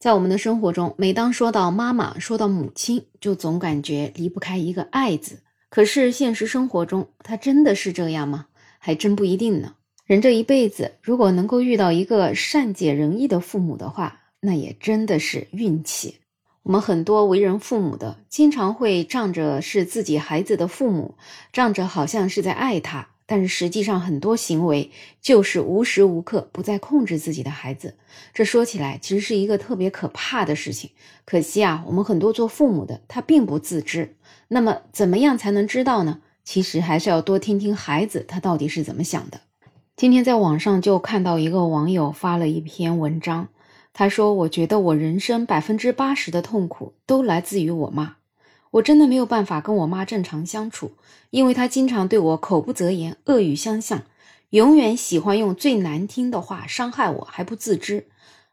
在我们的生活中，每当说到妈妈，说到母亲，就总感觉离不开一个“爱”字。可是现实生活中，它真的是这样吗？还真不一定呢。人这一辈子，如果能够遇到一个善解人意的父母的话，那也真的是运气。我们很多为人父母的，经常会仗着是自己孩子的父母，仗着好像是在爱他。但是实际上，很多行为就是无时无刻不在控制自己的孩子。这说起来其实是一个特别可怕的事情。可惜啊，我们很多做父母的他并不自知。那么，怎么样才能知道呢？其实还是要多听听孩子他到底是怎么想的。今天在网上就看到一个网友发了一篇文章，他说：“我觉得我人生百分之八十的痛苦都来自于我妈。”我真的没有办法跟我妈正常相处，因为她经常对我口不择言、恶语相向，永远喜欢用最难听的话伤害我，还不自知。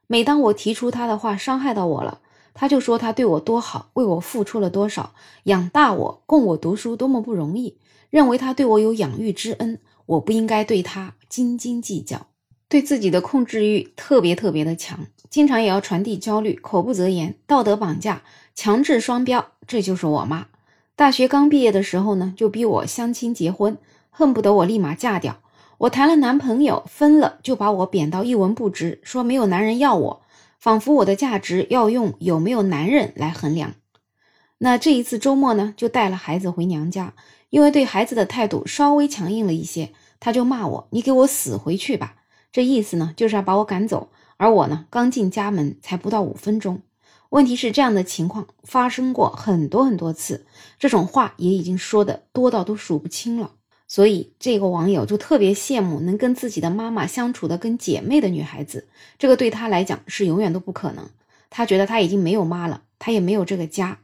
每当我提出她的话伤害到我了，她就说她对我多好，为我付出了多少，养大我、供我读书多么不容易，认为她对我有养育之恩，我不应该对她斤斤计较，对自己的控制欲特别特别的强，经常也要传递焦虑，口不择言，道德绑架。强制双标，这就是我妈。大学刚毕业的时候呢，就逼我相亲结婚，恨不得我立马嫁掉。我谈了男朋友，分了就把我贬到一文不值，说没有男人要我，仿佛我的价值要用有没有男人来衡量。那这一次周末呢，就带了孩子回娘家，因为对孩子的态度稍微强硬了一些，他就骂我：“你给我死回去吧！”这意思呢，就是要把我赶走。而我呢，刚进家门才不到五分钟。问题是这样的情况发生过很多很多次，这种话也已经说的多到都数不清了。所以这个网友就特别羡慕能跟自己的妈妈相处的跟姐妹的女孩子，这个对他来讲是永远都不可能。他觉得他已经没有妈了，他也没有这个家，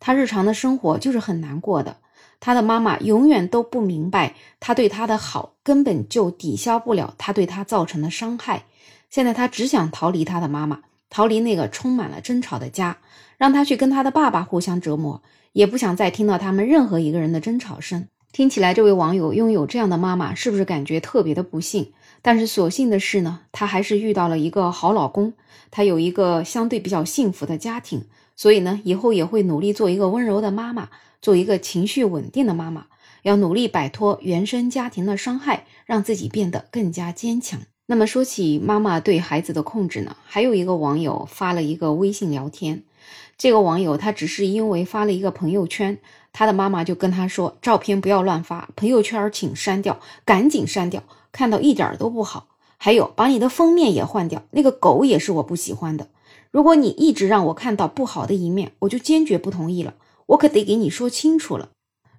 他日常的生活就是很难过的。他的妈妈永远都不明白，他对他的好根本就抵消不了他对他造成的伤害。现在他只想逃离他的妈妈。逃离那个充满了争吵的家，让他去跟他的爸爸互相折磨，也不想再听到他们任何一个人的争吵声。听起来，这位网友拥有这样的妈妈，是不是感觉特别的不幸？但是所幸的是呢，他还是遇到了一个好老公，他有一个相对比较幸福的家庭，所以呢，以后也会努力做一个温柔的妈妈，做一个情绪稳定的妈妈，要努力摆脱原生家庭的伤害，让自己变得更加坚强。那么说起妈妈对孩子的控制呢，还有一个网友发了一个微信聊天，这个网友他只是因为发了一个朋友圈，他的妈妈就跟他说，照片不要乱发，朋友圈请删掉，赶紧删掉，看到一点都不好。还有把你的封面也换掉，那个狗也是我不喜欢的。如果你一直让我看到不好的一面，我就坚决不同意了，我可得给你说清楚了。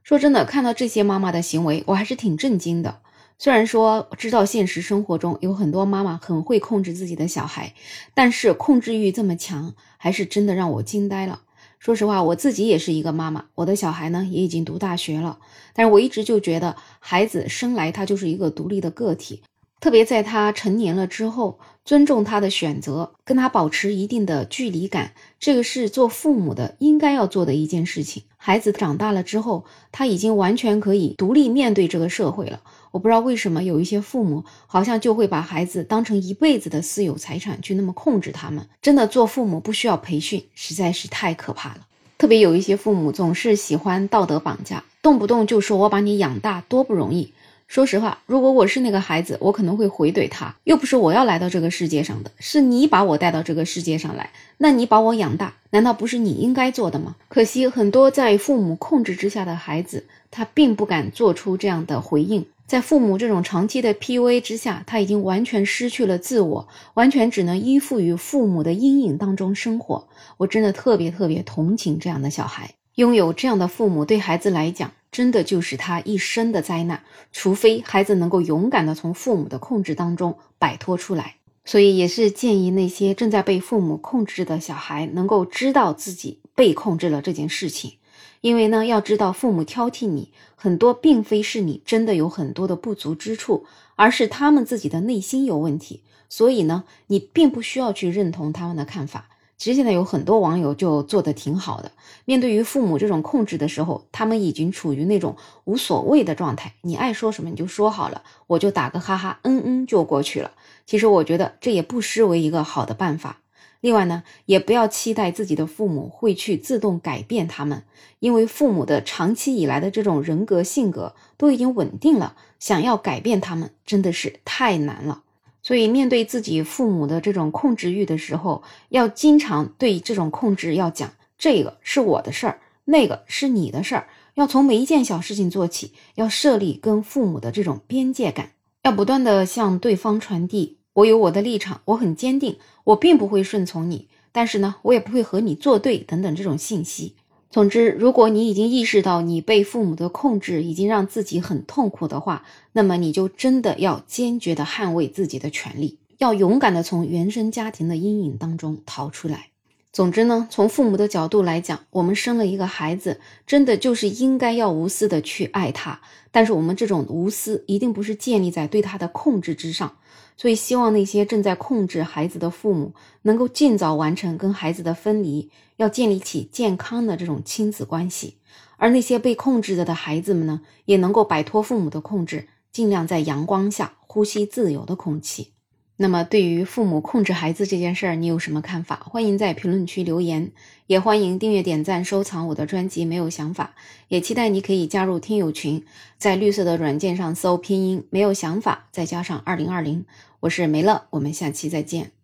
说真的，看到这些妈妈的行为，我还是挺震惊的。虽然说知道现实生活中有很多妈妈很会控制自己的小孩，但是控制欲这么强，还是真的让我惊呆了。说实话，我自己也是一个妈妈，我的小孩呢也已经读大学了，但是我一直就觉得孩子生来他就是一个独立的个体。特别在他成年了之后，尊重他的选择，跟他保持一定的距离感，这个是做父母的应该要做的一件事情。孩子长大了之后，他已经完全可以独立面对这个社会了。我不知道为什么有一些父母好像就会把孩子当成一辈子的私有财产去那么控制他们。真的做父母不需要培训，实在是太可怕了。特别有一些父母总是喜欢道德绑架，动不动就说我把你养大多不容易。说实话，如果我是那个孩子，我可能会回怼他，又不是我要来到这个世界上的，是你把我带到这个世界上来，那你把我养大，难道不是你应该做的吗？可惜很多在父母控制之下的孩子，他并不敢做出这样的回应，在父母这种长期的 PUA 之下，他已经完全失去了自我，完全只能依附于父母的阴影当中生活。我真的特别特别同情这样的小孩，拥有这样的父母，对孩子来讲。真的就是他一生的灾难，除非孩子能够勇敢的从父母的控制当中摆脱出来。所以也是建议那些正在被父母控制的小孩，能够知道自己被控制了这件事情。因为呢，要知道父母挑剔你，很多并非是你真的有很多的不足之处，而是他们自己的内心有问题。所以呢，你并不需要去认同他们的看法。其实现在有很多网友就做的挺好的，面对于父母这种控制的时候，他们已经处于那种无所谓的状态。你爱说什么你就说好了，我就打个哈哈，嗯嗯就过去了。其实我觉得这也不失为一个好的办法。另外呢，也不要期待自己的父母会去自动改变他们，因为父母的长期以来的这种人格性格都已经稳定了，想要改变他们真的是太难了。所以，面对自己父母的这种控制欲的时候，要经常对这种控制要讲：这个是我的事儿，那个是你的事儿。要从每一件小事情做起，要设立跟父母的这种边界感，要不断的向对方传递。我有我的立场，我很坚定，我并不会顺从你，但是呢，我也不会和你作对等等这种信息。总之，如果你已经意识到你被父母的控制已经让自己很痛苦的话，那么你就真的要坚决的捍卫自己的权利，要勇敢的从原生家庭的阴影当中逃出来。总之呢，从父母的角度来讲，我们生了一个孩子，真的就是应该要无私的去爱他。但是我们这种无私一定不是建立在对他的控制之上。所以，希望那些正在控制孩子的父母能够尽早完成跟孩子的分离，要建立起健康的这种亲子关系。而那些被控制着的孩子们呢，也能够摆脱父母的控制，尽量在阳光下呼吸自由的空气。那么，对于父母控制孩子这件事儿，你有什么看法？欢迎在评论区留言，也欢迎订阅、点赞、收藏我的专辑。没有想法，也期待你可以加入听友群，在绿色的软件上搜拼音“没有想法”，再加上二零二零，我是梅乐，我们下期再见。